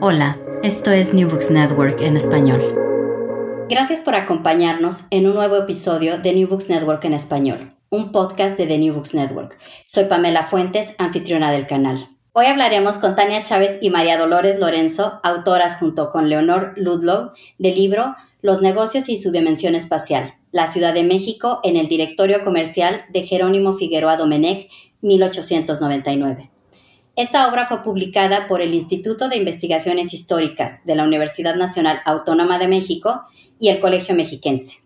Hola, esto es New Books Network en español. Gracias por acompañarnos en un nuevo episodio de New Books Network en español, un podcast de The New Books Network. Soy Pamela Fuentes, anfitriona del canal. Hoy hablaremos con Tania Chávez y María Dolores Lorenzo, autoras junto con Leonor Ludlow del libro Los negocios y su dimensión espacial, la Ciudad de México en el directorio comercial de Jerónimo Figueroa Domenech, 1899. Esta obra fue publicada por el Instituto de Investigaciones Históricas de la Universidad Nacional Autónoma de México y el Colegio Mexiquense.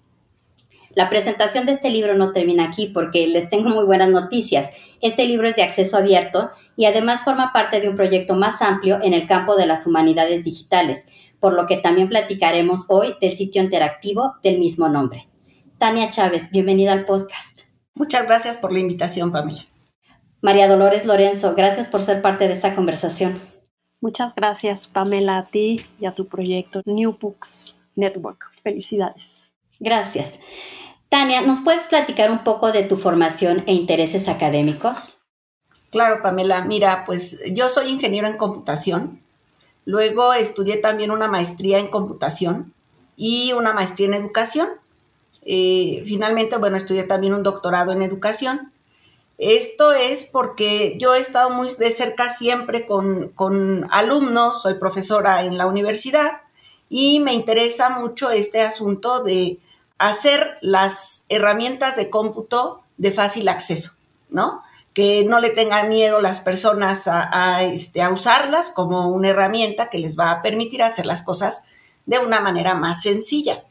La presentación de este libro no termina aquí porque les tengo muy buenas noticias. Este libro es de acceso abierto y además forma parte de un proyecto más amplio en el campo de las humanidades digitales, por lo que también platicaremos hoy del sitio interactivo del mismo nombre. Tania Chávez, bienvenida al podcast. Muchas gracias por la invitación, Pamela. María Dolores Lorenzo, gracias por ser parte de esta conversación. Muchas gracias, Pamela, a ti y a tu proyecto New Books Network. Felicidades. Gracias. Tania, ¿nos puedes platicar un poco de tu formación e intereses académicos? Claro, Pamela. Mira, pues yo soy ingeniero en computación. Luego estudié también una maestría en computación y una maestría en educación. Eh, finalmente, bueno, estudié también un doctorado en educación. Esto es porque yo he estado muy de cerca siempre con, alumnos, soy profesora en la universidad y me interesa mucho este asunto de hacer las herramientas de cómputo de fácil acceso, ¿no? Que no le tengan miedo las personas a, este, a usarlas como una herramienta que les va a permitir hacer las cosas de una manera más sencilla.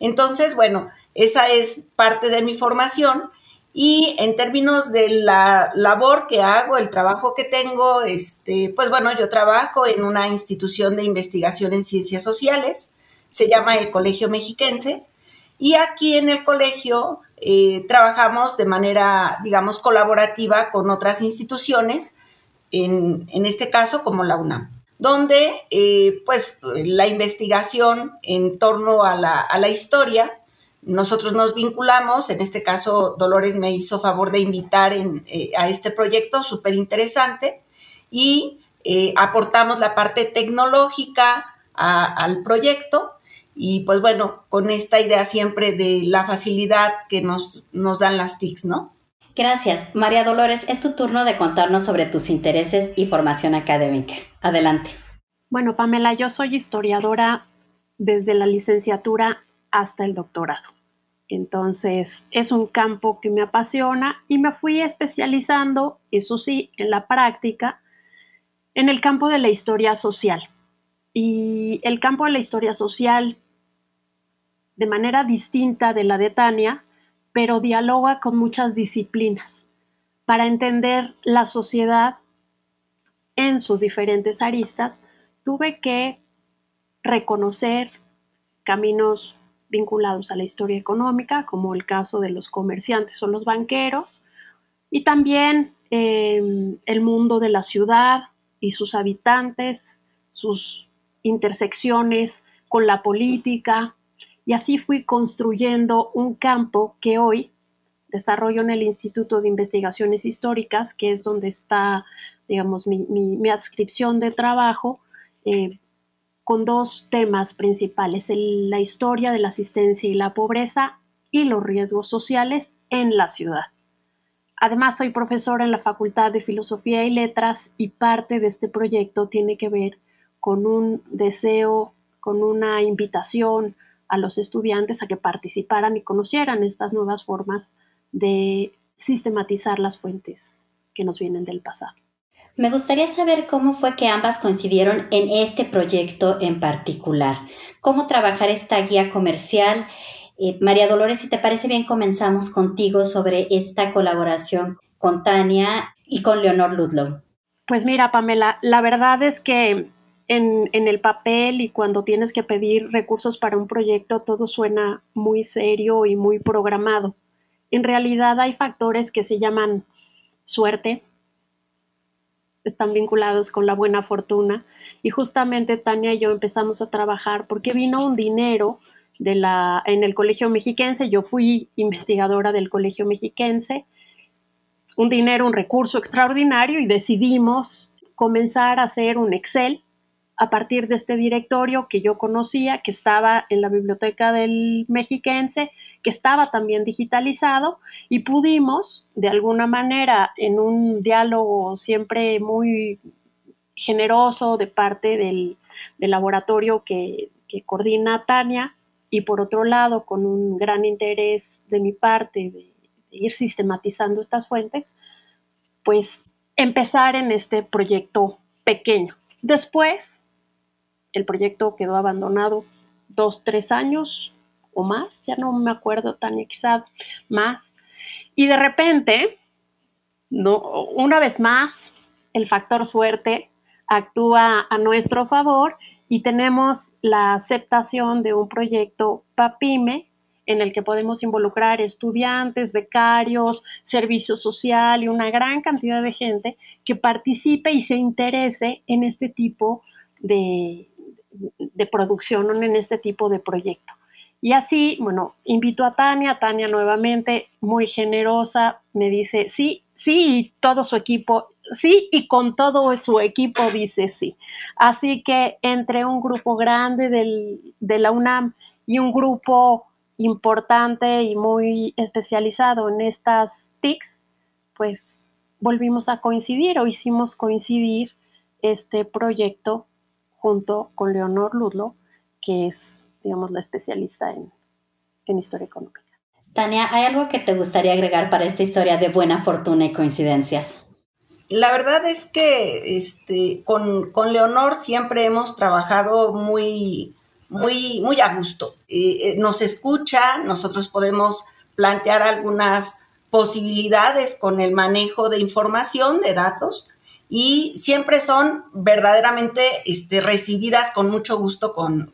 Entonces, bueno, esa es parte de mi formación y en términos de la labor que hago, el trabajo que tengo, este, pues bueno, yo trabajo en una institución de investigación en ciencias sociales, se llama el Colegio Mexiquense, y aquí en el colegio eh, trabajamos de manera, digamos, colaborativa con otras instituciones, en, este caso como la UNAM, donde eh, pues la investigación en torno a la, a la historia nosotros nos vinculamos, en este caso Dolores me hizo favor de invitar eh, a este proyecto súper interesante y eh, aportamos la parte tecnológica al proyecto y pues bueno, con esta idea siempre de la facilidad que nos, nos dan las TICs, ¿no? Gracias. María Dolores, es tu turno de contarnos sobre tus intereses y formación académica. Adelante. Bueno, Pamela, yo soy historiadora desde la licenciatura hasta el doctorado. Entonces, es un campo que me apasiona y me fui especializando, eso sí, en la práctica, en el campo de la historia social. Y el campo de la historia social, de manera distinta de la de Tania, pero dialoga con muchas disciplinas para entender la sociedad en sus diferentes aristas, tuve que reconocer caminos vinculados a la historia económica, como el caso de los comerciantes o los banqueros, y también em, el mundo de la ciudad y sus habitantes, sus intersecciones con la política, y así fui construyendo un campo que hoy desarrollo en el Instituto de Investigaciones Históricas, que es donde está, digamos, mi, adscripción de trabajo, eh, con dos temas principales, la historia de la asistencia y la pobreza y los riesgos sociales en la ciudad. Además, soy profesora en la Facultad de Filosofía y Letras y parte de este proyecto tiene que ver con un deseo con una invitación a los estudiantes a que participaran y conocieran estas nuevas formas de sistematizar las fuentes que nos vienen del pasado. Me gustaría saber cómo fue que ambas coincidieron en este proyecto en particular. ¿Cómo trabajar esta guía comercial? Eh, María Dolores, si te parece bien, comenzamos contigo sobre esta colaboración con Tania y con Leonor Ludlow. Pues mira, Pamela, la verdad es que en, en, el papel y cuando tienes que pedir recursos para un proyecto, todo suena muy serio y muy programado. En realidad hay factores que se llaman suerte, están vinculados con la buena fortuna. Y justamente Tania y yo empezamos a trabajar porque vino un dinero de la, en el Colegio Mexiquense, yo fui investigadora del Colegio Mexiquense, un dinero, un recurso extraordinario y decidimos comenzar a hacer un Excel a partir de este directorio que yo conocía, que estaba en la biblioteca del Mexiquense, que estaba también digitalizado y pudimos, de alguna manera, en un diálogo siempre muy generoso de parte del, laboratorio que, coordina Tania y por otro lado con un gran interés de mi parte de ir sistematizando estas fuentes, pues empezar en este proyecto pequeño. Después, el proyecto quedó abandonado dos, tres años más, ya no me acuerdo tan quizá más. Y de repente, no, una vez más, el factor suerte actúa a nuestro favor y tenemos la aceptación de un proyecto PAPIME en el que podemos involucrar estudiantes, becarios, servicio social y una gran cantidad de gente que participe y se interese en este tipo de, de producción, en este tipo de proyecto. Y así, bueno, invito a Tania, Tania nuevamente, muy generosa, me dice, sí, sí, y todo su equipo, sí, y con todo su equipo dice sí. Así que entre un grupo grande del, de la UNAM y un grupo importante y muy especializado en estas TICs, pues volvimos a coincidir o hicimos coincidir este proyecto junto con Leonor Ludlow, que es digamos, la especialista en, historia económica. Tania, ¿hay algo que te gustaría agregar para esta historia de buena fortuna y coincidencias? La verdad es que este, con, Leonor siempre hemos trabajado muy, muy, muy a gusto. Eh, eh, nos escucha, nosotros podemos plantear algunas posibilidades con el manejo de información, de datos, y siempre son verdaderamente este, recibidas con mucho gusto con,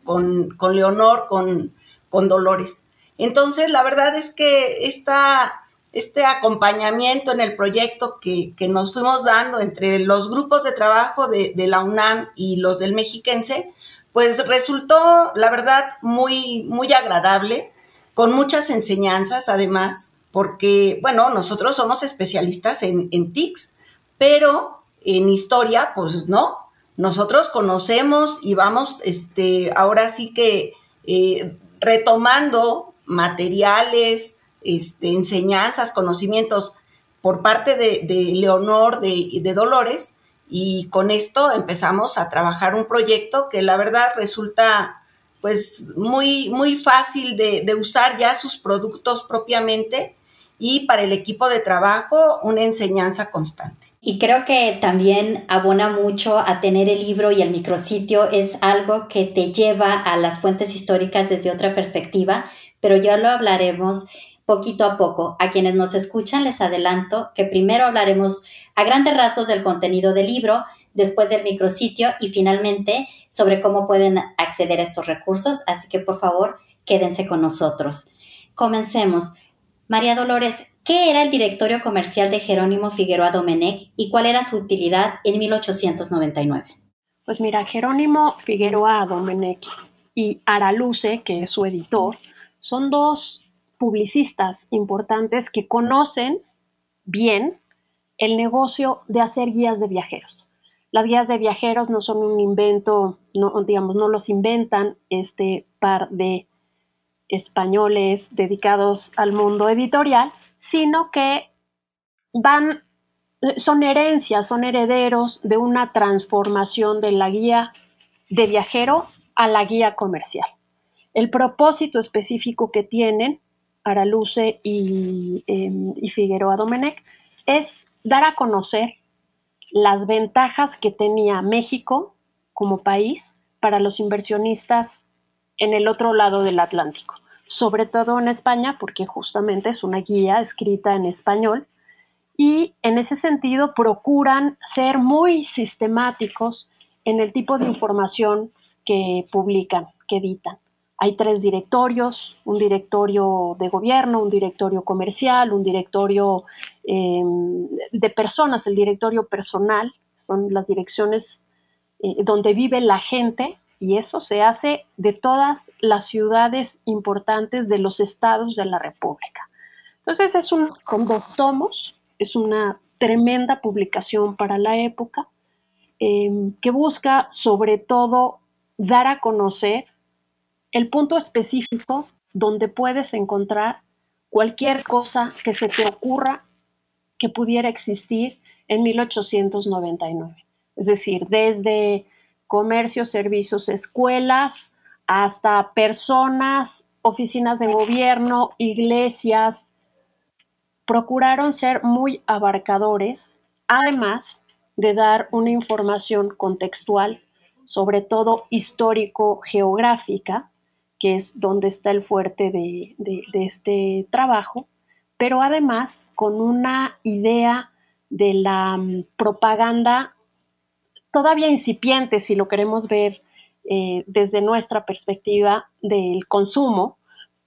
Leonor, con, con, Dolores. Entonces, la verdad es que esta, este acompañamiento en el proyecto que, nos fuimos dando entre los grupos de trabajo de, de, la UNAM y los del Mexiquense, pues resultó, la verdad, muy, muy agradable, con muchas enseñanzas además, porque, bueno, nosotros somos especialistas en, en TICs, pero en historia, pues no. Nosotros conocemos y vamos, este, ahora sí que eh, retomando materiales, este, enseñanzas, conocimientos por parte de, Leonor, de, Dolores, y con esto empezamos a trabajar un proyecto que la verdad resulta pues muy, muy fácil de usar ya sus productos propiamente y para el equipo de trabajo una enseñanza constante. Y creo que también abona mucho a tener el libro y el micrositio, es algo que te lleva a las fuentes históricas desde otra perspectiva, pero ya lo hablaremos poquito a poco. A quienes nos escuchan les adelanto que primero hablaremos a grandes rasgos del contenido del libro, después del micrositio y finalmente sobre cómo pueden acceder a estos recursos, así que por favor quédense con nosotros. Comencemos. María Dolores, ¿qué era el directorio comercial de Jerónimo Figueroa Domenech y cuál era su utilidad en 1899? Pues mira, Jerónimo Figueroa Domenech y Araluce, que es su editor, son dos publicistas importantes que conocen bien el negocio de hacer guías de viajeros. Las guías de viajeros no son un invento, no, digamos, no los inventan este par de españoles dedicados al mundo editorial, sino que van, son herencias, son herederos de una transformación de la guía de viajero a la guía comercial. El propósito específico que tienen Araluce y, em, y Figueroa Domenech es dar a conocer las ventajas que tenía México como país para los inversionistas en el otro lado del Atlántico, sobre todo en España, porque justamente es una guía escrita en español y en ese sentido procuran ser muy sistemáticos en el tipo de información que publican, que editan. Hay tres directorios, un directorio de gobierno, un directorio comercial, un directorio em, de personas, el directorio personal, son las direcciones eh, donde vive la gente y eso se hace de todas las ciudades importantes de los estados de la República. Entonces es un, con dos tomos, es una tremenda publicación para la época em, que busca sobre todo dar a conocer el punto específico donde puedes encontrar cualquier cosa que se te ocurra que pudiera existir en 1899. Es decir, desde comercio, servicios, escuelas, hasta personas, oficinas de gobierno, iglesias, procuraron ser muy abarcadores, además de dar una información contextual, sobre todo histórico-geográfica, que es donde está el fuerte de, este trabajo, pero además con una idea de la mm, propaganda todavía incipiente, si lo queremos ver eh, desde nuestra perspectiva del consumo,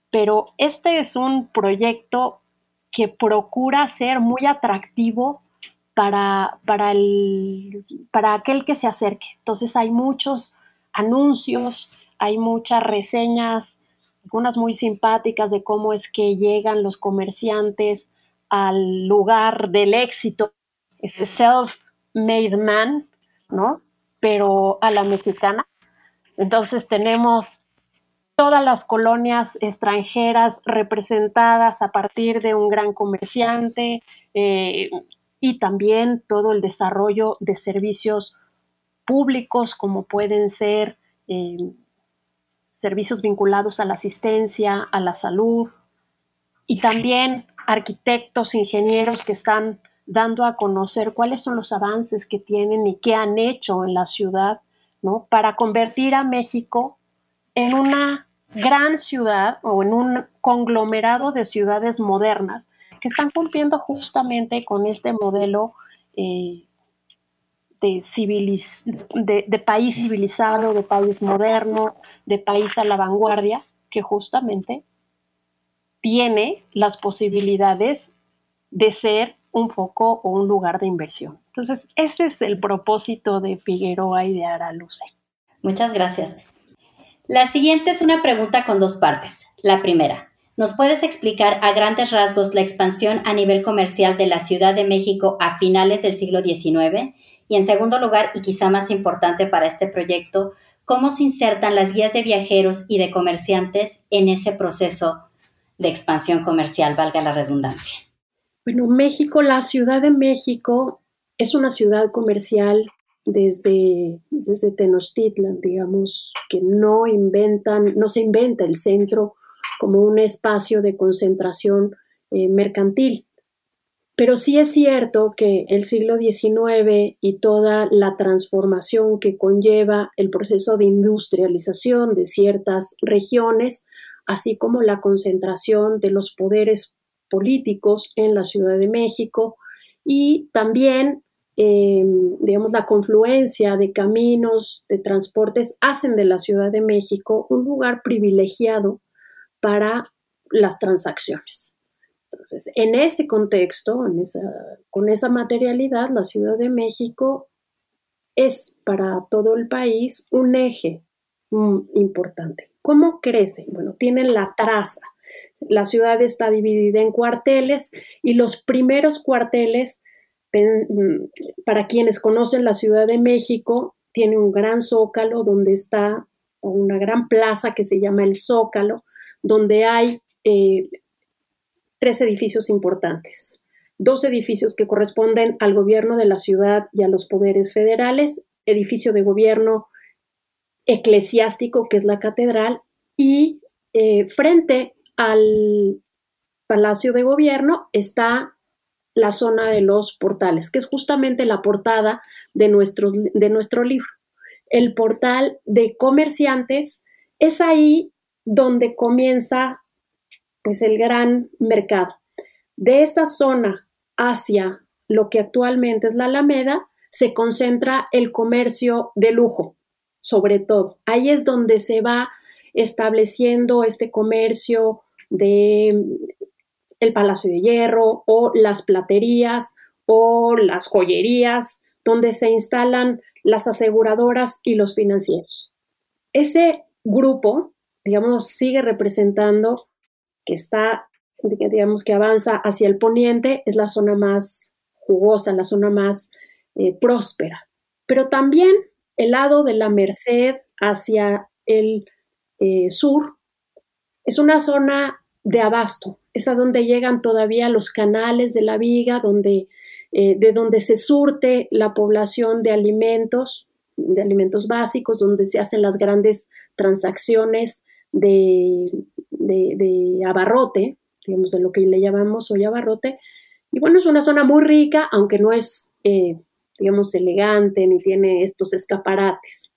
pero este es un proyecto que procura ser muy atractivo para, para, el, para aquel que se acerque. Entonces hay muchos anuncios, hay muchas reseñas, algunas muy simpáticas de cómo es que llegan los comerciantes al lugar del éxito, ese self-made man, ¿no? Pero a la mexicana. Entonces tenemos todas las colonias extranjeras representadas a partir de un gran comerciante eh, y también todo el desarrollo de servicios públicos como pueden ser eh, servicios vinculados a la asistencia, a la salud y también arquitectos, ingenieros que están dando a conocer cuáles son los avances que tienen y qué han hecho en la ciudad, ¿no? Para convertir a México en una gran ciudad o en un conglomerado de ciudades modernas que están cumpliendo justamente con este modelo eh, de, de, país civilizado, de país moderno, de país a la vanguardia, que justamente tiene las posibilidades de ser un foco o un lugar de inversión. Entonces, ese es el propósito de Figueroa y de Araluce. Muchas gracias. La siguiente es una pregunta con dos partes. La primera, ¿nos puedes explicar a grandes rasgos la expansión a nivel comercial de la Ciudad de México a finales del siglo XIX y en segundo lugar, y quizá más importante para este proyecto, cómo se insertan las guías de viajeros y de comerciantes en ese proceso de expansión comercial, valga la redundancia. Bueno, México, la Ciudad de México es una ciudad comercial desde, desde Tenochtitlan, digamos, que no inventan, no se inventa el centro como un espacio de concentración eh, mercantil. Pero sí es cierto que el siglo XIX y toda la transformación que conlleva el proceso de industrialización de ciertas regiones, así como la concentración de los poderes políticos en la Ciudad de México y también, em, digamos, la confluencia de caminos, de transportes, hacen de la Ciudad de México un lugar privilegiado para las transacciones. Entonces, en ese contexto, con esa materialidad, la Ciudad de México es para todo el país un eje mm, importante. ¿Cómo crece? Bueno, tiene la traza. La ciudad está dividida en cuarteles y los primeros cuarteles, mm, para quienes conocen la Ciudad de México, tiene un gran zócalo donde está una gran plaza que se llama el Zócalo, donde hay eh, tres edificios importantes. Dos edificios que corresponden al gobierno de la ciudad y a los poderes federales, edificio de gobierno eclesiástico que es la catedral y eh, frente al Palacio de Gobierno está la zona de los portales, que es justamente la portada de nuestro, de nuestro libro. El portal de comerciantes es ahí donde comienza pues el gran mercado. De esa zona hacia lo que actualmente es la Alameda, se concentra el comercio de lujo, sobre todo. Ahí es donde se va estableciendo este comercio de el Palacio de Hierro o las platerías o las joyerías, donde se instalan las aseguradoras y los financieros. Ese grupo, digamos, sigue representando que está, digamos, que avanza hacia el poniente, es la zona más jugosa, la zona más eh, próspera. Pero también el lado de la Merced hacia el eh, sur es una zona de abasto, es a donde llegan todavía los canales de la viga, donde, eh, de donde se surte la población de alimentos, de alimentos básicos, donde se hacen las grandes transacciones de, de, abarrote, digamos, de lo que le llamamos hoy abarrote. Y bueno, es una zona muy rica, aunque no es, eh, digamos, elegante ni tiene estos escaparates.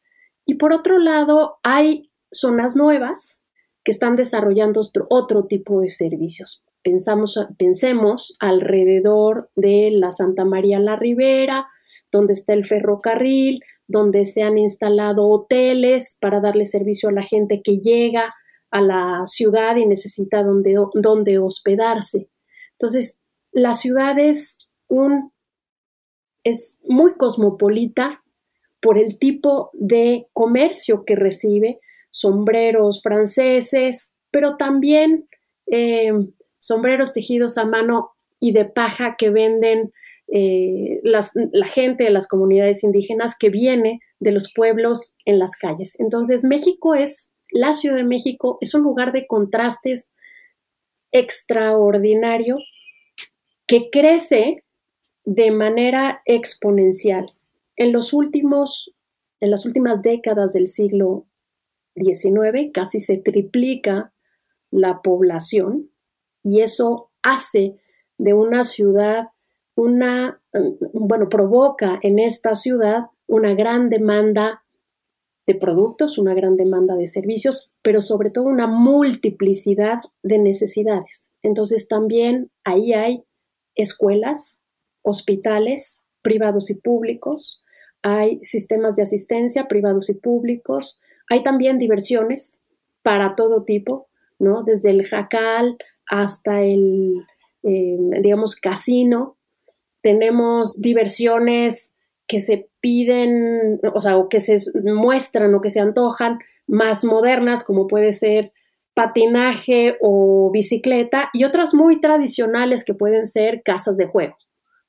Y por otro lado, hay zonas nuevas que están desarrollando otro, tipo de servicios. Pensamos, pensemos alrededor de la Santa María la Ribera, donde está el ferrocarril, donde se han instalado hoteles para darle servicio a la gente que llega a la ciudad y necesita donde, donde hospedarse. Entonces, la ciudad es un es muy cosmopolita por el tipo de comercio que recibe, sombreros franceses, pero también eh, sombreros tejidos a mano y de paja que venden eh, la gente de las comunidades indígenas que viene de los pueblos en las calles. Entonces, México es, la Ciudad de México es un lugar de contrastes extraordinario que crece de manera exponencial. En los últimos, en las últimas décadas del siglo 19 casi se triplica la población y eso hace de una ciudad una, bueno, provoca en esta ciudad una gran demanda de productos, una gran demanda de servicios, pero sobre todo una multiplicidad de necesidades. Entonces también ahí hay escuelas, hospitales privados y públicos, hay sistemas de asistencia privados y públicos, hay también diversiones para todo tipo, ¿no? Desde el jacal hasta el, eh, digamos, casino. Tenemos diversiones que se piden, o sea, o que se muestran o que se antojan más modernas, como puede ser patinaje o bicicleta, y otras muy tradicionales que pueden ser casas de juego,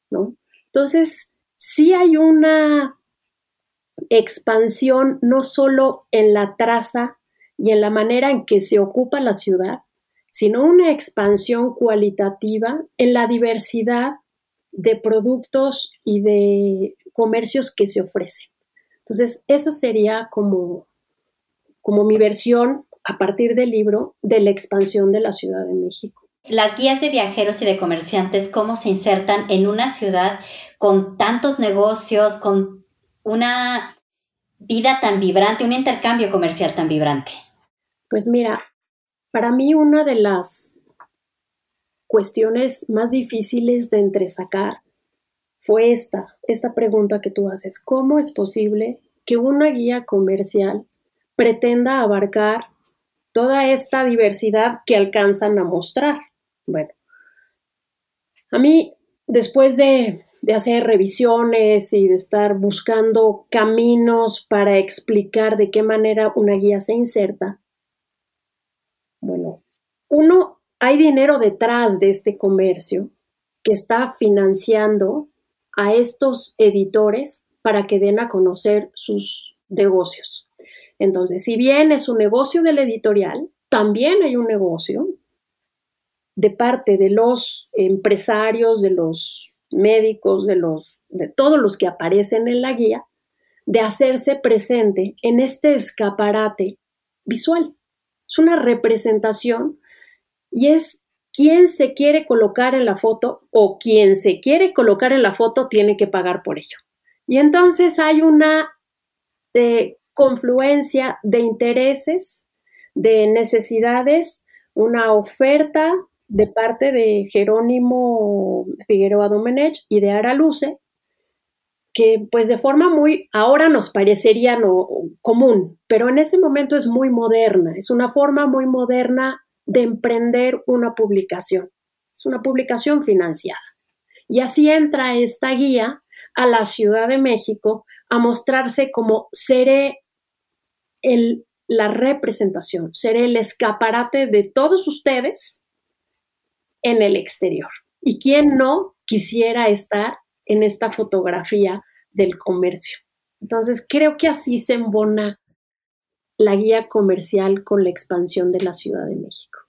¿no? Entonces, sí hay una expansión no solo en la traza y en la manera en que se ocupa la ciudad, sino una expansión cualitativa en la diversidad de productos y de comercios que se ofrecen. Entonces, esa sería como, como mi versión a partir del libro de la expansión de la Ciudad de México. Las guías de viajeros y de comerciantes, ¿cómo se insertan en una ciudad con tantos negocios, con una vida tan vibrante, un intercambio comercial tan vibrante? Pues mira, para mí una de las cuestiones más difíciles de entresacar fue esta, esta pregunta que tú haces. ¿Cómo es posible que una guía comercial pretenda abarcar toda esta diversidad que alcanzan a mostrar? Bueno, a mí, después de de hacer revisiones y de estar buscando caminos para explicar de qué manera una guía se inserta. Bueno, uno, hay dinero detrás de este comercio que está financiando a estos editores para que den a conocer sus negocios. Entonces, si bien es un negocio del editorial, también hay un negocio de parte de los empresarios, de los médicos, de, los, de todos los que aparecen en la guía, de hacerse presente en este escaparate visual. Es una representación y es quien se quiere colocar en la foto o quien se quiere colocar en la foto tiene que pagar por ello. Y entonces hay una eh, confluencia de intereses, de necesidades, una oferta de parte de Jerónimo Figueroa Domenech y de Araluce, que pues de forma muy, ahora nos parecería no, común, pero en ese momento es muy moderna, es una forma muy moderna de emprender una publicación, es una publicación financiada. Y así entra esta guía a la Ciudad de México a mostrarse como seré la representación, seré el escaparate de todos ustedes en el exterior. ¿Y quién no quisiera estar en esta fotografía del comercio? Entonces, creo que así se embona la guía comercial con la expansión de la Ciudad de México.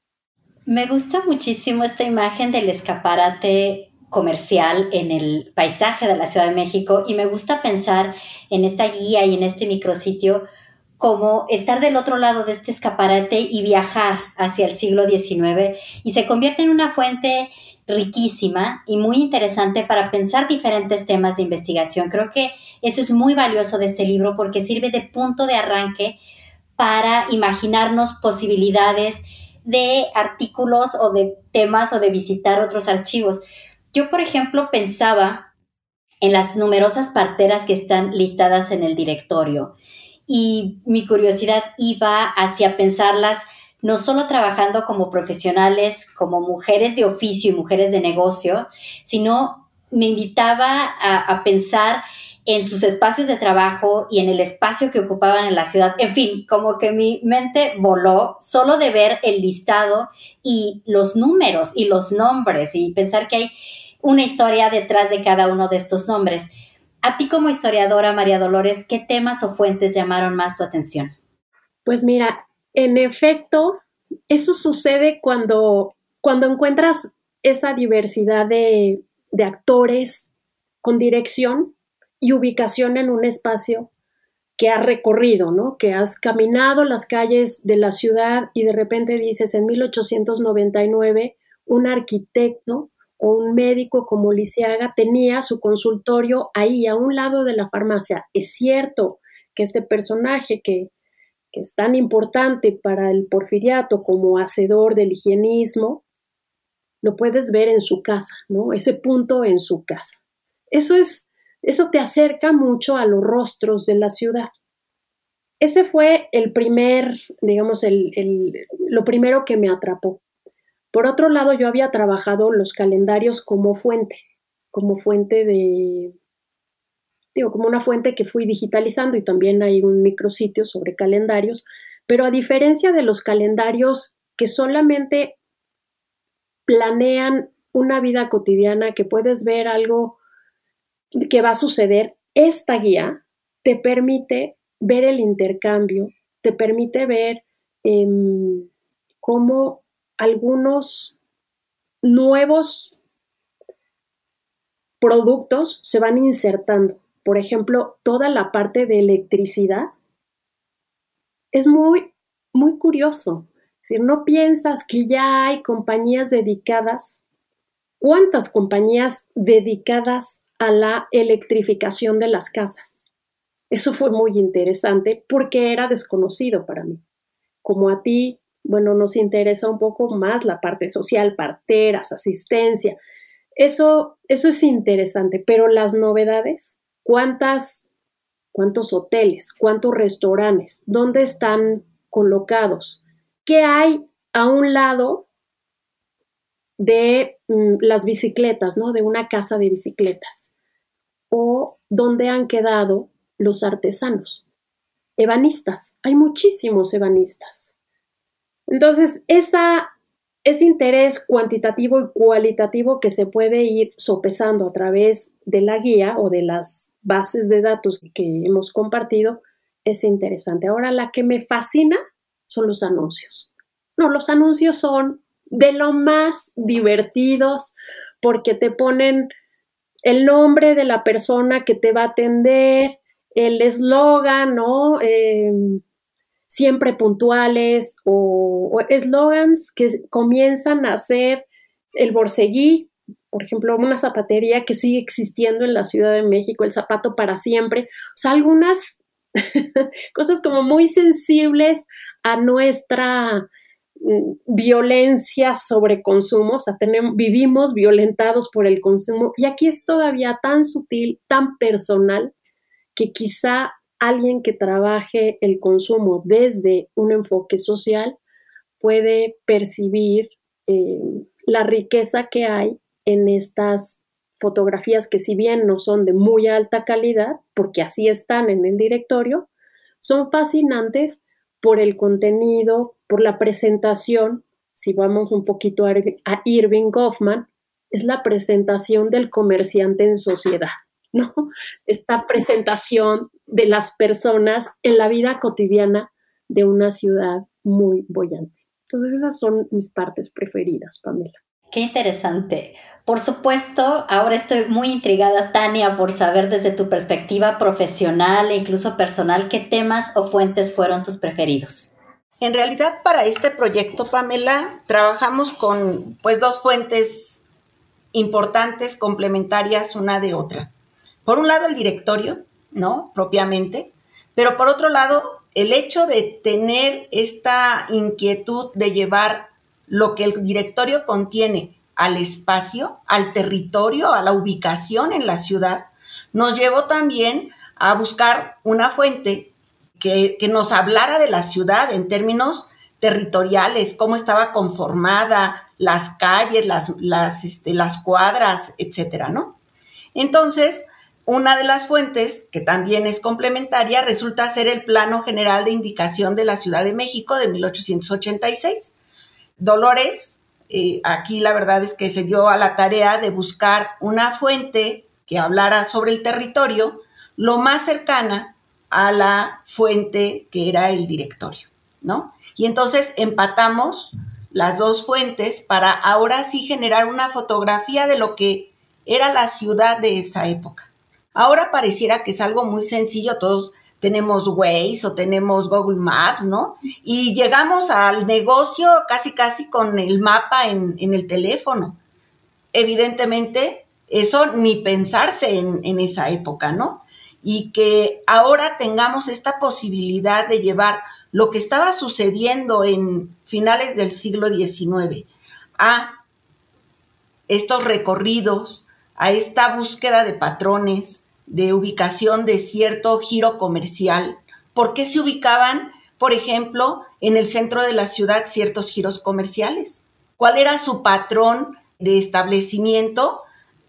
Me gusta muchísimo esta imagen del escaparate comercial en el paisaje de la Ciudad de México y me gusta pensar en esta guía y en este micrositio como estar del otro lado de este escaparate y viajar hacia el siglo XIX y se convierte en una fuente riquísima y muy interesante para pensar diferentes temas de investigación. Creo que eso es muy valioso de este libro porque sirve de punto de arranque para imaginarnos posibilidades de artículos o de temas o de visitar otros archivos. Yo, por ejemplo, pensaba en las numerosas parteras que están listadas en el directorio y mi curiosidad iba hacia pensarlas no solo trabajando como profesionales, como mujeres de oficio y mujeres de negocio, sino me invitaba a, pensar en sus espacios de trabajo y en el espacio que ocupaban en la ciudad. En fin, como que mi mente voló solo de ver el listado y los números y los nombres y pensar que hay una historia detrás de cada uno de estos nombres. A ti como historiadora, María Dolores, ¿qué temas o fuentes llamaron más tu atención? Pues mira, en efecto, eso sucede cuando, cuando encuentras esa diversidad de, de actores con dirección y ubicación en un espacio que has recorrido, ¿no? Que has caminado las calles de la ciudad y de repente dices, en 1899, un arquitecto un médico como Lisiaga tenía su consultorio ahí, a un lado de la farmacia. Es cierto que este personaje que, que es tan importante para el porfiriato como hacedor del higienismo, lo puedes ver en su casa, ¿no? Ese punto en su casa. Eso es, eso te acerca mucho a los rostros de la ciudad. Ese fue el primer, digamos, el, el, lo primero que me atrapó. Por otro lado, yo había trabajado los calendarios como fuente, como fuente de, digo, como una fuente que fui digitalizando y también hay un micrositio sobre calendarios, pero a diferencia de los calendarios que solamente planean una vida cotidiana, que puedes ver algo que va a suceder, esta guía te permite ver el intercambio, te permite ver eh, cómo algunos nuevos productos se van insertando. Por ejemplo, toda la parte de electricidad es muy, muy curioso. No piensas que ya hay compañías dedicadas, ¿cuántas compañías dedicadas a la electrificación de las casas? Eso fue muy interesante porque era desconocido para mí. Como a ti bueno, nos interesa un poco más la parte social, parteras, asistencia. Eso, eso es interesante, pero las novedades, ¿cuántas, cuántos hoteles, cuántos restaurantes, dónde están colocados? ¿Qué hay a un lado de mm, las bicicletas, ¿no? De una casa de bicicletas. O dónde han quedado los artesanos. Ebanistas. Hay muchísimos ebanistas. Entonces, esa, ese interés cuantitativo y cualitativo que se puede ir sopesando a través de la guía o de las bases de datos que hemos compartido es interesante. Ahora, la que me fascina son los anuncios. No, los anuncios son de lo más divertidos porque te ponen el nombre de la persona que te va a atender, el eslogan, ¿no? Em, siempre puntuales o eslogans que comienzan a ser el borseguí, por ejemplo, una zapatería que sigue existiendo en la Ciudad de México, el zapato para siempre, o sea, algunas cosas como muy sensibles a nuestra mm, violencia sobre consumo, o sea, tenemos, vivimos violentados por el consumo. Y aquí es todavía tan sutil, tan personal, que quizá alguien que trabaje el consumo desde un enfoque social puede percibir eh, la riqueza que hay en estas fotografías que si bien no son de muy alta calidad, porque así están en el directorio, son fascinantes por el contenido, por la presentación. Si vamos un poquito a Irving Goffman, es la presentación del comerciante en sociedad, ¿no? Esta presentación de las personas en la vida cotidiana de una ciudad muy bollante. Entonces esas son mis partes preferidas, Pamela. Qué interesante. Por supuesto, ahora estoy muy intrigada, Tania, por saber desde tu perspectiva profesional e incluso personal qué temas o fuentes fueron tus preferidos. En realidad, para este proyecto, Pamela, trabajamos con pues dos fuentes importantes, complementarias una de otra. Por un lado, el directorio, ¿no? Propiamente, pero por otro lado, el hecho de tener esta inquietud de llevar lo que el directorio contiene al espacio, al territorio, a la ubicación en la ciudad, nos llevó también a buscar una fuente que, nos hablara de la ciudad en términos territoriales, cómo estaba conformada, las calles, las, las, este, las cuadras, etcétera, ¿no? Entonces, una de las fuentes, que también es complementaria, resulta ser el Plano General de Indicación de la Ciudad de México de 1886. Dolores, eh, aquí la verdad es que se dio a la tarea de buscar una fuente que hablara sobre el territorio lo más cercana a la fuente que era el directorio, ¿no? Y entonces empatamos las dos fuentes para ahora sí generar una fotografía de lo que era la ciudad de esa época. Ahora pareciera que es algo muy sencillo, todos tenemos Waze o tenemos Google Maps, ¿no? Y llegamos al negocio casi, casi con el mapa en, el teléfono. Evidentemente, eso ni pensarse en, en esa época, ¿no? Y que ahora tengamos esta posibilidad de llevar lo que estaba sucediendo en finales del siglo XIX a estos recorridos, a esta búsqueda de patrones, de ubicación de cierto giro comercial. ¿Por qué se ubicaban, por ejemplo, en el centro de la ciudad ciertos giros comerciales? ¿Cuál era su patrón de establecimiento?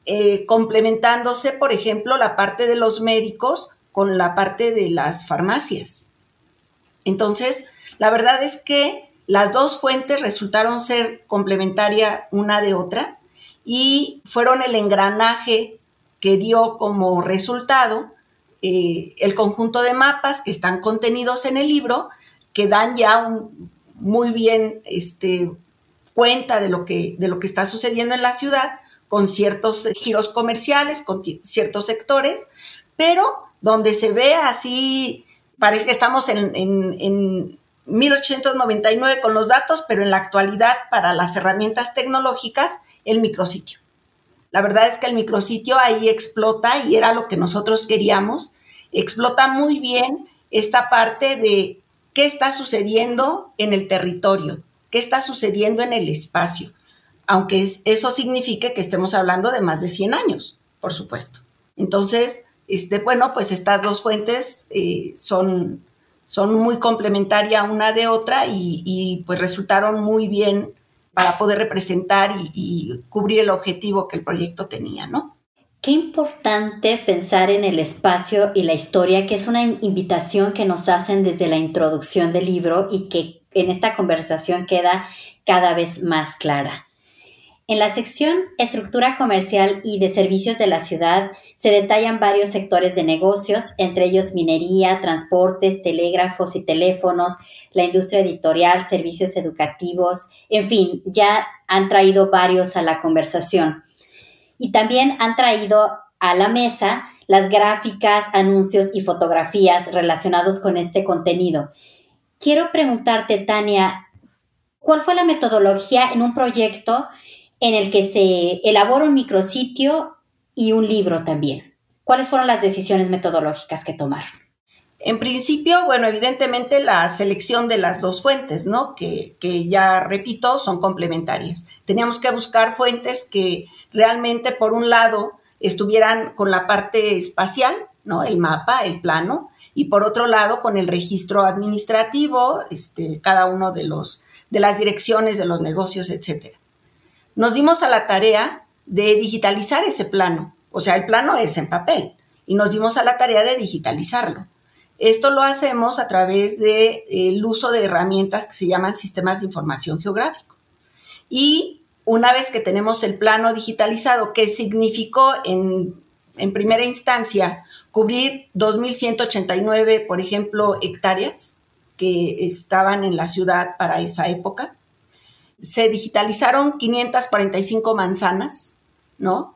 Eh, complementándose, por ejemplo, la parte de los médicos con la parte de las farmacias. Entonces, la verdad es que las dos fuentes resultaron ser complementaria una de otra y fueron el engranaje que dio como resultado eh, el conjunto de mapas que están contenidos en el libro, que dan ya muy bien este, cuenta de lo, que, de lo que está sucediendo en la ciudad, con ciertos giros comerciales, con ciertos sectores, pero donde se ve así, parece que estamos en, en, en 1899 con los datos, pero en la actualidad para las herramientas tecnológicas, el micrositio. La verdad es que el micrositio ahí explota y era lo que nosotros queríamos. Explota muy bien esta parte de qué está sucediendo en el territorio, qué está sucediendo en el espacio, aunque eso signifique que estemos hablando de más de 100 años, por supuesto. Entonces, este, bueno, pues estas dos fuentes eh, son, son muy complementarias una de otra y, y pues resultaron muy bien para poder representar y, cubrir el objetivo que el proyecto tenía, ¿no? Qué importante pensar en el espacio y la historia, que es una invitación que nos hacen desde la introducción del libro y que en esta conversación queda cada vez más clara. En la sección Estructura comercial y de servicios de la ciudad se detallan varios sectores de negocios, entre ellos minería, transportes, telégrafos y teléfonos, la industria editorial, servicios educativos, en fin, ya han traído varios a la conversación. Y también han traído a la mesa las gráficas, anuncios y fotografías relacionados con este contenido. Quiero preguntarte, Tania, ¿cuál fue la metodología en un proyecto en el que se elabora un micrositio y un libro también? ¿Cuáles fueron las decisiones metodológicas que tomaron? En principio, bueno, evidentemente la selección de las dos fuentes, ¿no? Que, que, ya repito, son complementarias. Teníamos que buscar fuentes que realmente, por un lado, estuvieran con la parte espacial, ¿no? El mapa, el plano, y por otro lado, con el registro administrativo, este, cada uno de los, de las direcciones de los negocios, etcétera. Nos dimos a la tarea de digitalizar ese plano. O sea, el plano es en papel, y nos dimos a la tarea de digitalizarlo esto lo hacemos a través del de, uso de herramientas que se llaman sistemas de información geográfico. Y una vez que tenemos el plano digitalizado, que significó en, en primera instancia cubrir 2.189, por ejemplo, hectáreas que estaban en la ciudad para esa época, se digitalizaron 545 manzanas, ¿no?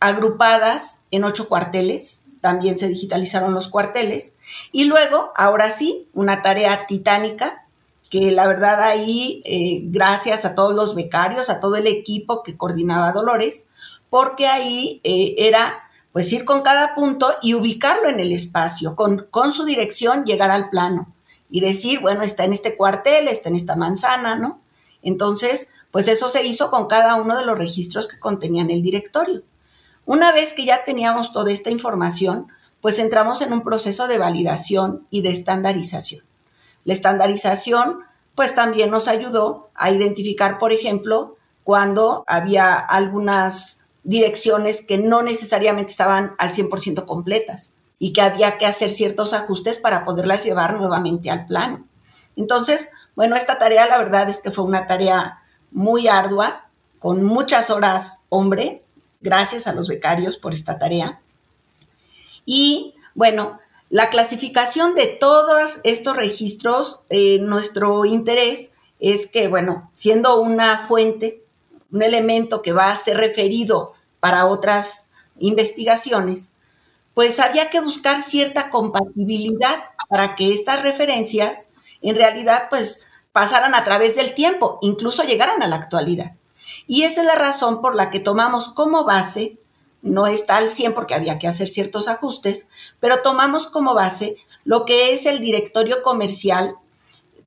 Agrupadas en ocho cuarteles también se digitalizaron los cuarteles. Y luego, ahora sí, una tarea titánica, que la verdad ahí, eh, gracias a todos los becarios, a todo el equipo que coordinaba Dolores, porque ahí eh, era pues ir con cada punto y ubicarlo en el espacio, con, con su dirección llegar al plano y decir, bueno, está en este cuartel, está en esta manzana, ¿no? Entonces, pues eso se hizo con cada uno de los registros que contenían el directorio. Una vez que ya teníamos toda esta información, pues entramos en un proceso de validación y de estandarización. La estandarización, pues también nos ayudó a identificar, por ejemplo, cuando había algunas direcciones que no necesariamente estaban al 100% completas y que había que hacer ciertos ajustes para poderlas llevar nuevamente al plano. Entonces, bueno, esta tarea la verdad es que fue una tarea muy ardua, con muchas horas hombre, Gracias a los becarios por esta tarea. Y bueno, la clasificación de todos estos registros, eh, nuestro interés es que, bueno, siendo una fuente, un elemento que va a ser referido para otras investigaciones, pues había que buscar cierta compatibilidad para que estas referencias en realidad pues pasaran a través del tiempo, incluso llegaran a la actualidad. Y esa es la razón por la que tomamos como base, no está al 100 porque había que hacer ciertos ajustes, pero tomamos como base lo que es el directorio comercial,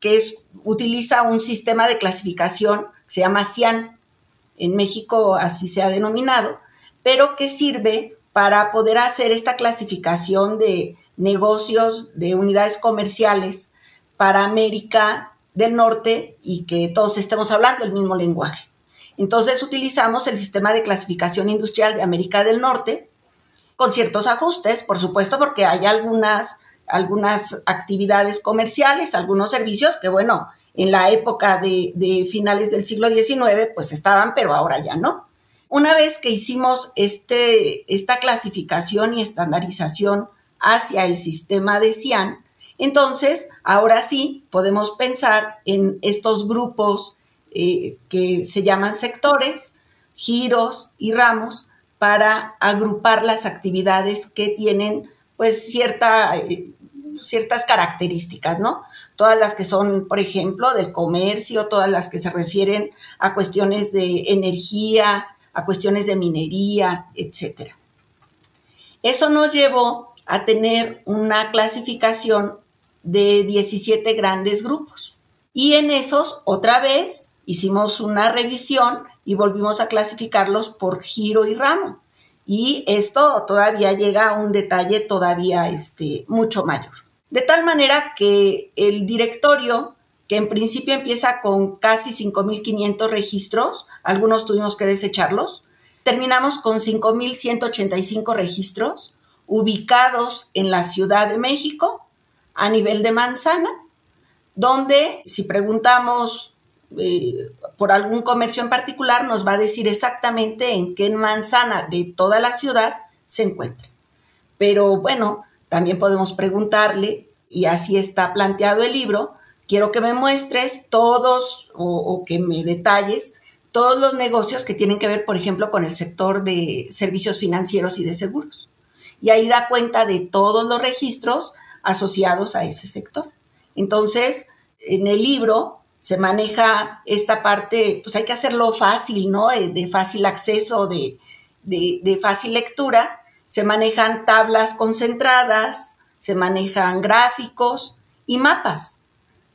que es, utiliza un sistema de clasificación que se llama CIAN. En México así se ha denominado, pero que sirve para poder hacer esta clasificación de negocios, de unidades comerciales para América del Norte y que todos estemos hablando el mismo lenguaje. Entonces utilizamos el sistema de clasificación industrial de América del Norte con ciertos ajustes, por supuesto, porque hay algunas, algunas actividades comerciales, algunos servicios que, bueno, en la época de, finales del siglo XIX, pues estaban, pero ahora ya no. Una vez que hicimos este, esta clasificación y estandarización hacia el sistema de CIAN, entonces ahora sí podemos pensar en estos grupos eh, que se llaman sectores, giros y ramos para agrupar las actividades que tienen pues cierta, eh, ciertas características, ¿no? Todas las que son, por ejemplo, del comercio, todas las que se refieren a cuestiones de energía, a cuestiones de minería, etc. Eso nos llevó a tener una clasificación de 17 grandes grupos. Y en esos, otra vez, hicimos una revisión y volvimos a clasificarlos por giro y ramo. Y esto todavía llega a un detalle todavía este, mucho mayor. De tal manera que el directorio, que en principio empieza con casi 5.500 registros, algunos tuvimos que desecharlos, terminamos con 5.185 registros ubicados en la Ciudad de México a nivel de manzana, donde si preguntamos eh, por algún comercio en particular, nos va a decir exactamente en qué manzana de toda la ciudad se encuentra. Pero bueno, también podemos preguntarle, y así está planteado el libro, quiero que me muestres todos o, o que me detalles todos los negocios que tienen que ver, por ejemplo, con el sector de servicios financieros y de seguros. y ahí da cuenta de todos los registros asociados a ese sector. Entonces, en el libro se maneja esta parte, pues hay que hacerlo fácil, ¿no? Eh, de fácil acceso, de, de, fácil lectura. Se manejan tablas concentradas, se manejan gráficos y mapas.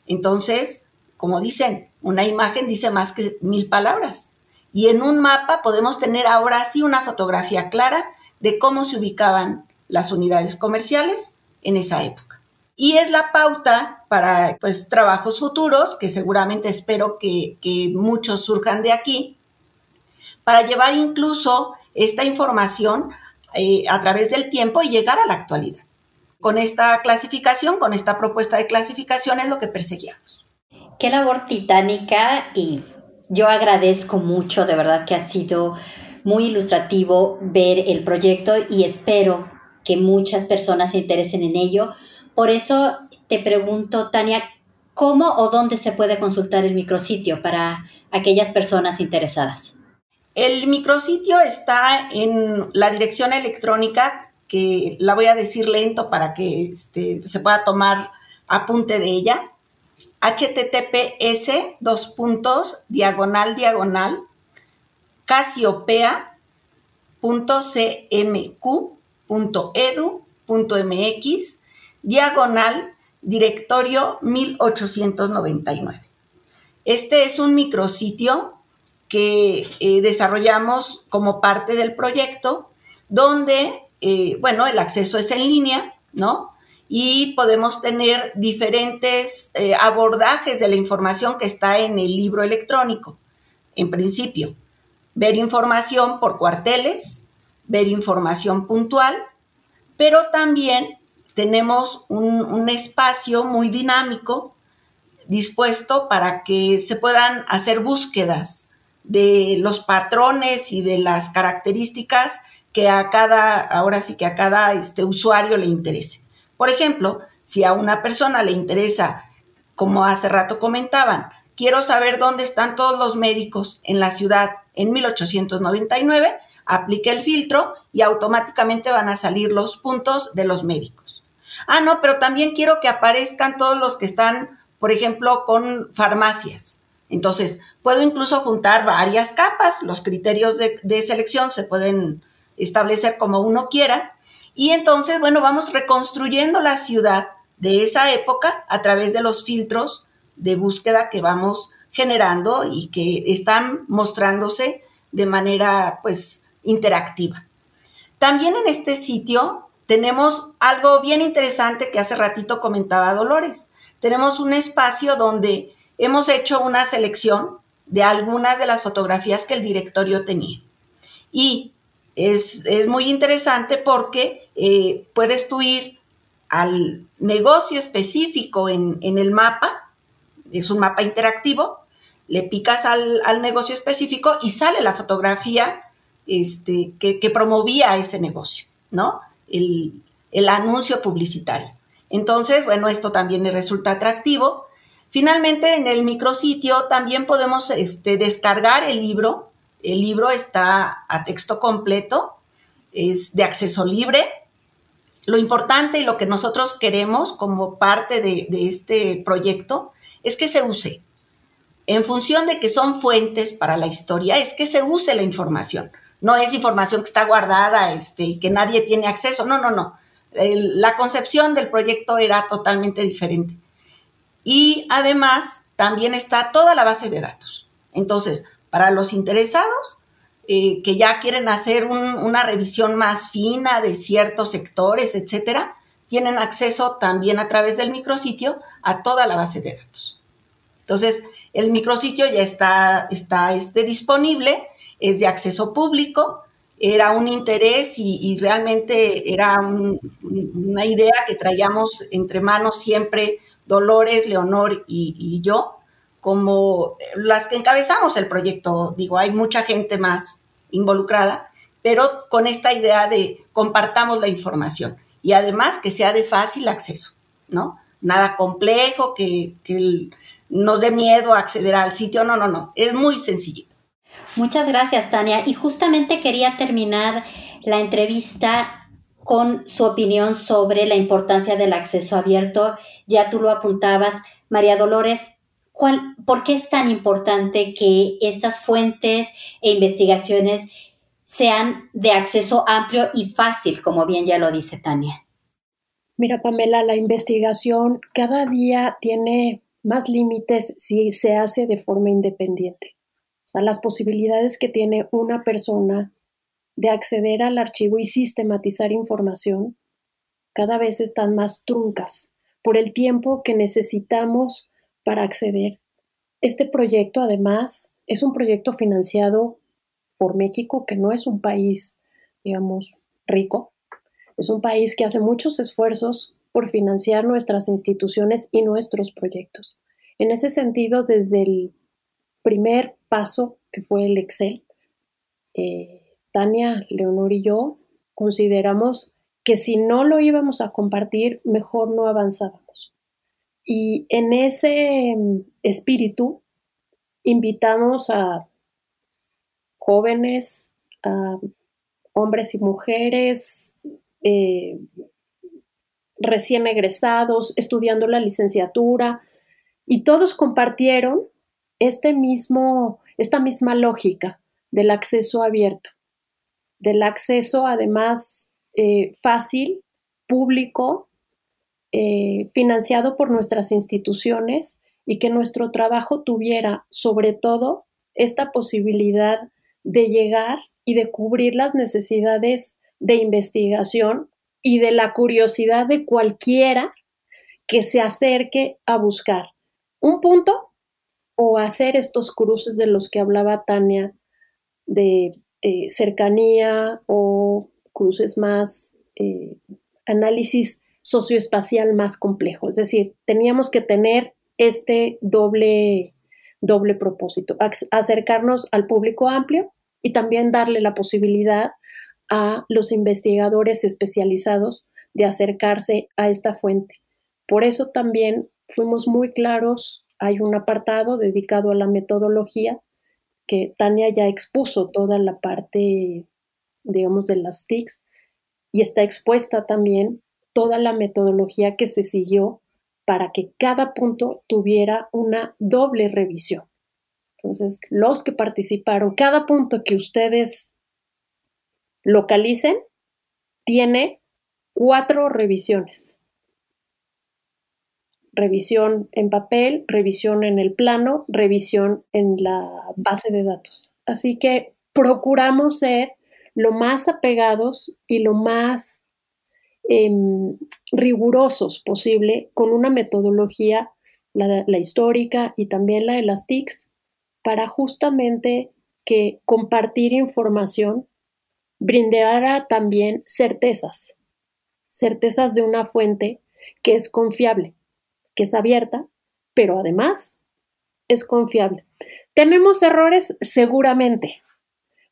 Entonces, como dicen, una imagen dice más que mil palabras. Y en un mapa podemos tener ahora sí una fotografía clara de cómo se ubicaban las unidades comerciales en esa época. Y es la pauta para pues, trabajos futuros, que seguramente espero que, muchos surjan de aquí, para llevar incluso esta información eh, a través del tiempo y llegar a la actualidad. Con esta clasificación, con esta propuesta de clasificación es lo que perseguíamos. Qué labor titánica y yo agradezco mucho, de verdad que ha sido muy ilustrativo ver el proyecto y espero que muchas personas se interesen en ello. Por eso te pregunto, Tania, ¿cómo o dónde se puede consultar el micrositio para aquellas personas interesadas? El micrositio está en la dirección electrónica, que la voy a decir lento para que este, se pueda tomar apunte de ella. https dos puntos diagonal diagonal casiopea.cmq.edu.mx diagonal directorio 1899. Este es un micrositio que eh, desarrollamos como parte del proyecto, donde, eh, bueno, el acceso es en línea, ¿no? Y podemos tener diferentes eh, abordajes de la información que está en el libro electrónico. En principio, ver información por cuarteles, ver información puntual, pero también tenemos un, espacio muy dinámico dispuesto para que se puedan hacer búsquedas de los patrones y de las características que a cada, ahora sí que a cada este, usuario le interese. Por ejemplo, si a una persona le interesa, como hace rato comentaban, quiero saber dónde están todos los médicos en la ciudad en 1899, aplique el filtro y automáticamente van a salir los puntos de los médicos. Ah, no, pero también quiero que aparezcan todos los que están, por ejemplo, con farmacias. Entonces, puedo incluso juntar varias capas, los criterios de, selección se pueden establecer como uno quiera, y entonces, bueno, vamos reconstruyendo la ciudad de esa época a través de los filtros de búsqueda que vamos generando y que están mostrándose de manera, pues, interactiva. También en este sitio tenemos algo bien interesante que hace ratito comentaba Dolores. Tenemos un espacio donde hemos hecho una selección de algunas de las fotografías que el directorio tenía. Y es, muy interesante porque eh, puedes tú ir al negocio específico en, el mapa, es un mapa interactivo, le picas al, negocio específico y sale la fotografía este, que, promovía ese negocio, ¿no? el, anuncio publicitario. Entonces, bueno, esto también le resulta atractivo. Finalmente, en el micrositio también podemos este, descargar el libro. El libro está a texto completo, es de acceso libre. Lo importante y lo que nosotros queremos como parte de este proyecto es que se use. En función de que son fuentes para la historia, es que se use la información no es información que está guardada este, y que nadie tiene acceso. No, no, no. la concepción del proyecto era totalmente diferente. Y además también está toda la base de datos. Entonces, para los interesados eh, que ya quieren hacer una revisión más fina de ciertos sectores, etcétera, tienen acceso también a través del micrositio a toda la base de datos. Entonces, el micrositio ya está, está este, disponible es de acceso público, era un interés y, realmente era una idea que traíamos entre manos siempre Dolores, Leonor y, yo, como las que encabezamos el proyecto. Digo, hay mucha gente más involucrada, pero con esta idea de compartamos la información y además que sea de fácil acceso, ¿no? Nada complejo, que, nos dé miedo acceder al sitio, no, no, no, es muy sencillito. Muchas gracias, Tania. Y justamente quería terminar la entrevista con su opinión sobre la importancia del acceso abierto. Ya tú lo apuntabas, María Dolores, ¿cuál, ¿por qué es tan importante que estas fuentes e investigaciones sean de acceso amplio y fácil, como bien ya lo dice Tania? Mira, Pamela, la investigación cada día tiene más límites si se hace de forma independiente. Las posibilidades que tiene una persona de acceder al archivo y sistematizar información cada vez están más truncas por el tiempo que necesitamos para acceder. Este proyecto, además, es un proyecto financiado por México, que no es un país, digamos, rico. Es un país que hace muchos esfuerzos por financiar nuestras instituciones y nuestros proyectos. En ese sentido, desde el primer paso, que fue el Excel, eh, Tania, Leonor y yo consideramos que si no lo íbamos a compartir, mejor no avanzábamos. Y en ese mm, espíritu invitamos a jóvenes, a hombres y mujeres, eh, recién egresados, estudiando la licenciatura, y todos compartieron este mismo, esta misma lógica del acceso abierto del acceso además eh, fácil, público, eh, financiado por nuestras instituciones y que nuestro trabajo tuviera sobre todo esta posibilidad de llegar y de cubrir las necesidades de investigación y de la curiosidad de cualquiera que se acerque a buscar. Un punto o hacer estos cruces de los que hablaba Tania de eh, cercanía o cruces más, eh, análisis socioespacial más complejo. Es decir, teníamos que tener este doble, doble propósito, acercarnos al público amplio y también darle la posibilidad a los investigadores especializados de acercarse a esta fuente. Por eso también fuimos muy claros, hay un apartado dedicado a la metodología que Tania ya expuso toda la parte, digamos, de las TICs y está expuesta también toda la metodología que se siguió para que cada punto tuviera una doble revisión. Entonces, los que participaron, cada punto que ustedes localicen tiene cuatro revisiones revisión en papel, revisión en el plano, revisión en la base de datos. Así que procuramos ser lo más apegados y lo más em, rigurosos posible con una metodología, la, la, histórica y también la de las TICs, para justamente que compartir información brindara también certezas, certezas de una fuente que es confiable que es abierta, pero además es confiable. ¿Tenemos errores? Seguramente.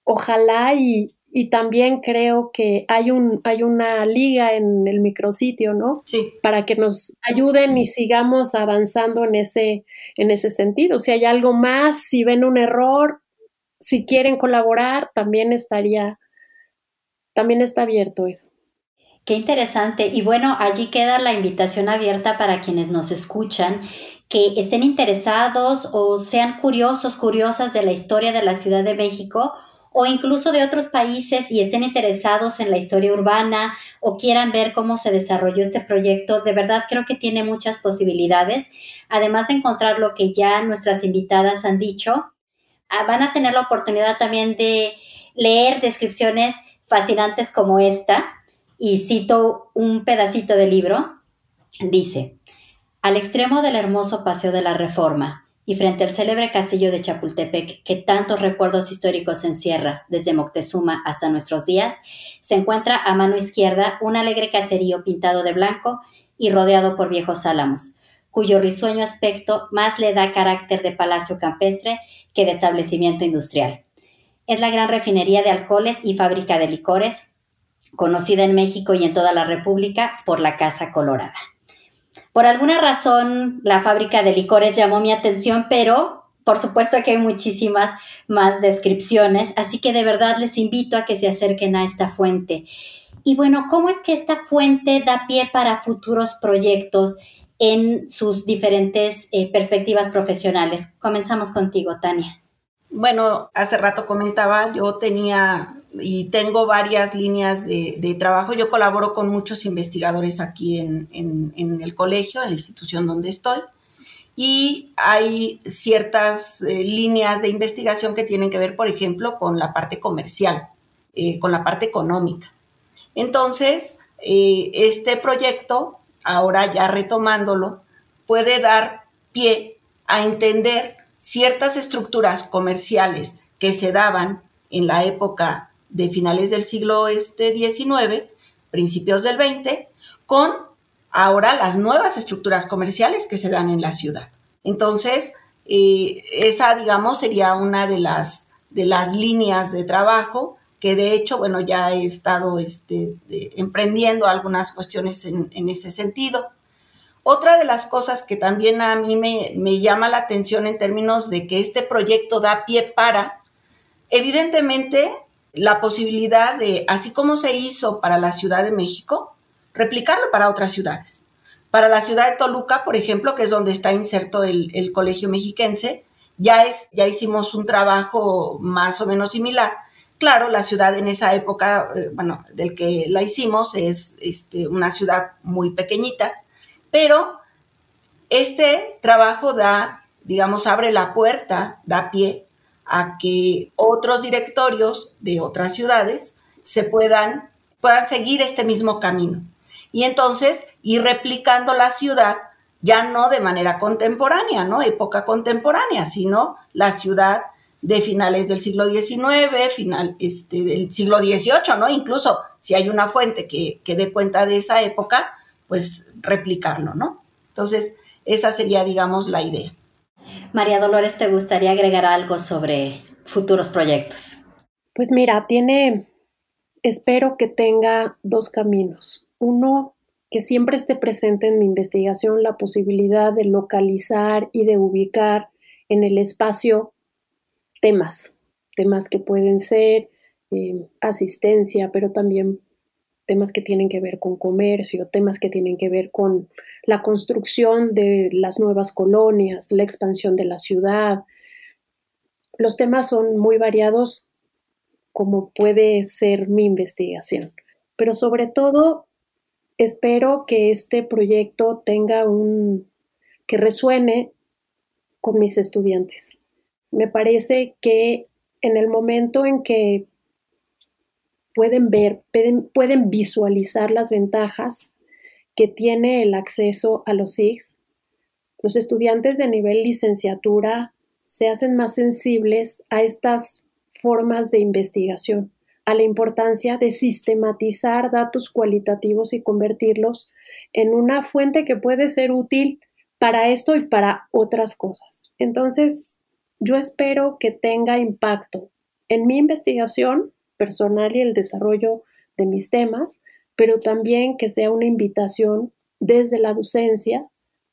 Ojalá y, también creo que hay, un, hay una liga en el micrositio, ¿no? Sí. Para que nos ayuden y sigamos avanzando en ese, en ese sentido. Si hay algo más, si ven un error, si quieren colaborar, también estaría, también está abierto eso. Qué interesante. Y bueno, allí queda la invitación abierta para quienes nos escuchan que estén interesados o sean curiosos, curiosas de la historia de la Ciudad de México o incluso de otros países y estén interesados en la historia urbana o quieran ver cómo se desarrolló este proyecto, de verdad creo que tiene muchas posibilidades. Además de encontrar lo que ya nuestras invitadas han dicho, ah, van a tener la oportunidad también de leer descripciones fascinantes como esta y cito un pedacito del libro, dice, al extremo del hermoso Paseo de la Reforma y frente al célebre castillo de Chapultepec que tantos recuerdos históricos encierra desde Moctezuma hasta nuestros días, se encuentra a mano izquierda un alegre caserío pintado de blanco y rodeado por viejos álamos, cuyo risueño aspecto más le da carácter de palacio campestre que de establecimiento industrial. Es la gran refinería de alcoholes y fábrica de licores, conocida en México y en toda la República por la Casa Colorada. Por alguna razón, la fábrica de licores llamó mi atención, pero por supuesto que hay muchísimas más descripciones, así que de verdad les invito a que se acerquen a esta fuente. Y bueno, ¿cómo es que esta fuente da pie para futuros proyectos en sus diferentes eh, perspectivas profesionales? Comenzamos contigo, Tania. Bueno, hace rato comentaba, yo tenía y tengo varias líneas de, trabajo. Yo colaboro con muchos investigadores aquí en, el colegio, en la institución donde estoy, y hay ciertas eh, líneas de investigación que tienen que ver, por ejemplo, con la parte comercial, eh, con la parte económica. Entonces, eh, este proyecto, ahora ya retomándolo, puede dar pie a entender ciertas estructuras comerciales que se daban en la época de finales del siglo este XIX, principios del XX, con ahora las nuevas estructuras comerciales que se dan en la ciudad. Entonces, eh, esa, digamos, sería una de las, de las líneas de trabajo que de hecho, bueno, ya he estado este, emprendiendo algunas cuestiones en, ese sentido. Otra de las cosas que también a mí me, me, llama la atención en términos de que este proyecto da pie para, evidentemente, la posibilidad de, así como se hizo para la Ciudad de México, replicarlo para otras ciudades. Para la ciudad de Toluca, por ejemplo, que es donde está inserto el, el Colegio Mexiquense, ya, es, ya hicimos un trabajo más o menos similar Claro, la ciudad en esa época, eh, bueno, del que la hicimos, es este, una ciudad muy pequeñita, pero este trabajo da, digamos, abre la puerta, da pie a que otros directorios de otras ciudades se puedan, puedan seguir este mismo camino. Y entonces ir replicando la ciudad ya no de manera contemporánea, ¿no? Época contemporánea, sino la ciudad de finales del siglo XIX, final este, del siglo XVIII, ¿no? Incluso si hay una fuente que, que dé cuenta de esa época, pues replicarlo, ¿no? Entonces, esa sería, digamos, la idea. María Dolores, ¿te gustaría agregar algo sobre futuros proyectos? Pues mira, tiene, espero que tenga dos caminos. Uno, que siempre esté presente en mi investigación la posibilidad de localizar y de ubicar en el espacio temas, temas que pueden ser eh, asistencia, pero también temas que tienen que ver con comercio, temas que tienen que ver con la construcción de las nuevas colonias, la expansión de la ciudad. Los temas son muy variados como puede ser mi investigación, pero sobre todo espero que este proyecto tenga un que resuene con mis estudiantes me parece que en el momento en que pueden ver, pueden, visualizar las ventajas que tiene el acceso a los SIGs, los estudiantes de nivel licenciatura se hacen más sensibles a estas formas de investigación, a la importancia de sistematizar datos cualitativos y convertirlos en una fuente que puede ser útil para esto y para otras cosas. Entonces, yo espero que tenga impacto en mi investigación personal y el desarrollo de mis temas, pero también que sea una invitación desde la docencia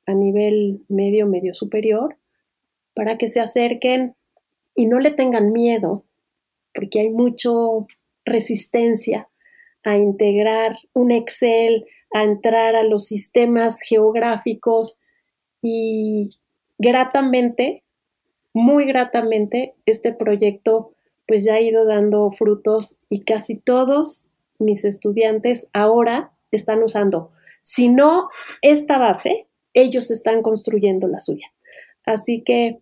a nivel medio, medio superior, para que se acerquen y no le tengan miedo, porque hay mucho resistencia a integrar un Excel, a entrar a los sistemas geográficos y gratamente muy gratamente este proyecto pues ya ha ido dando frutos y casi todos mis estudiantes ahora están usando, si no esta base, ellos están construyendo la suya. Así que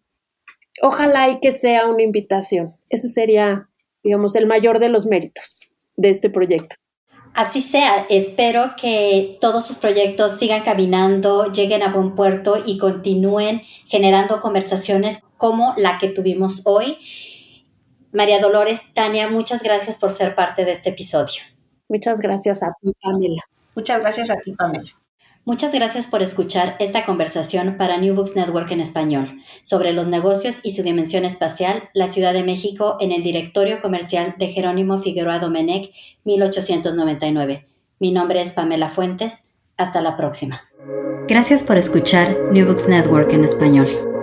ojalá y que sea una invitación. Ese sería, digamos, el mayor de los méritos de este proyecto. Así sea, espero que todos sus proyectos sigan caminando, lleguen a buen puerto y continúen generando conversaciones como la que tuvimos hoy. María Dolores, Tania, muchas gracias por ser parte de este episodio. Muchas gracias a ti, Pamela. Muchas gracias a ti, Pamela. Muchas gracias por escuchar esta conversación para New Books Network en español sobre los negocios y su dimensión espacial, la Ciudad de México en el directorio comercial de Jerónimo Figueroa Domenech, 1899. Mi nombre es Pamela Fuentes. Hasta la próxima. Gracias por escuchar New Books Network en español.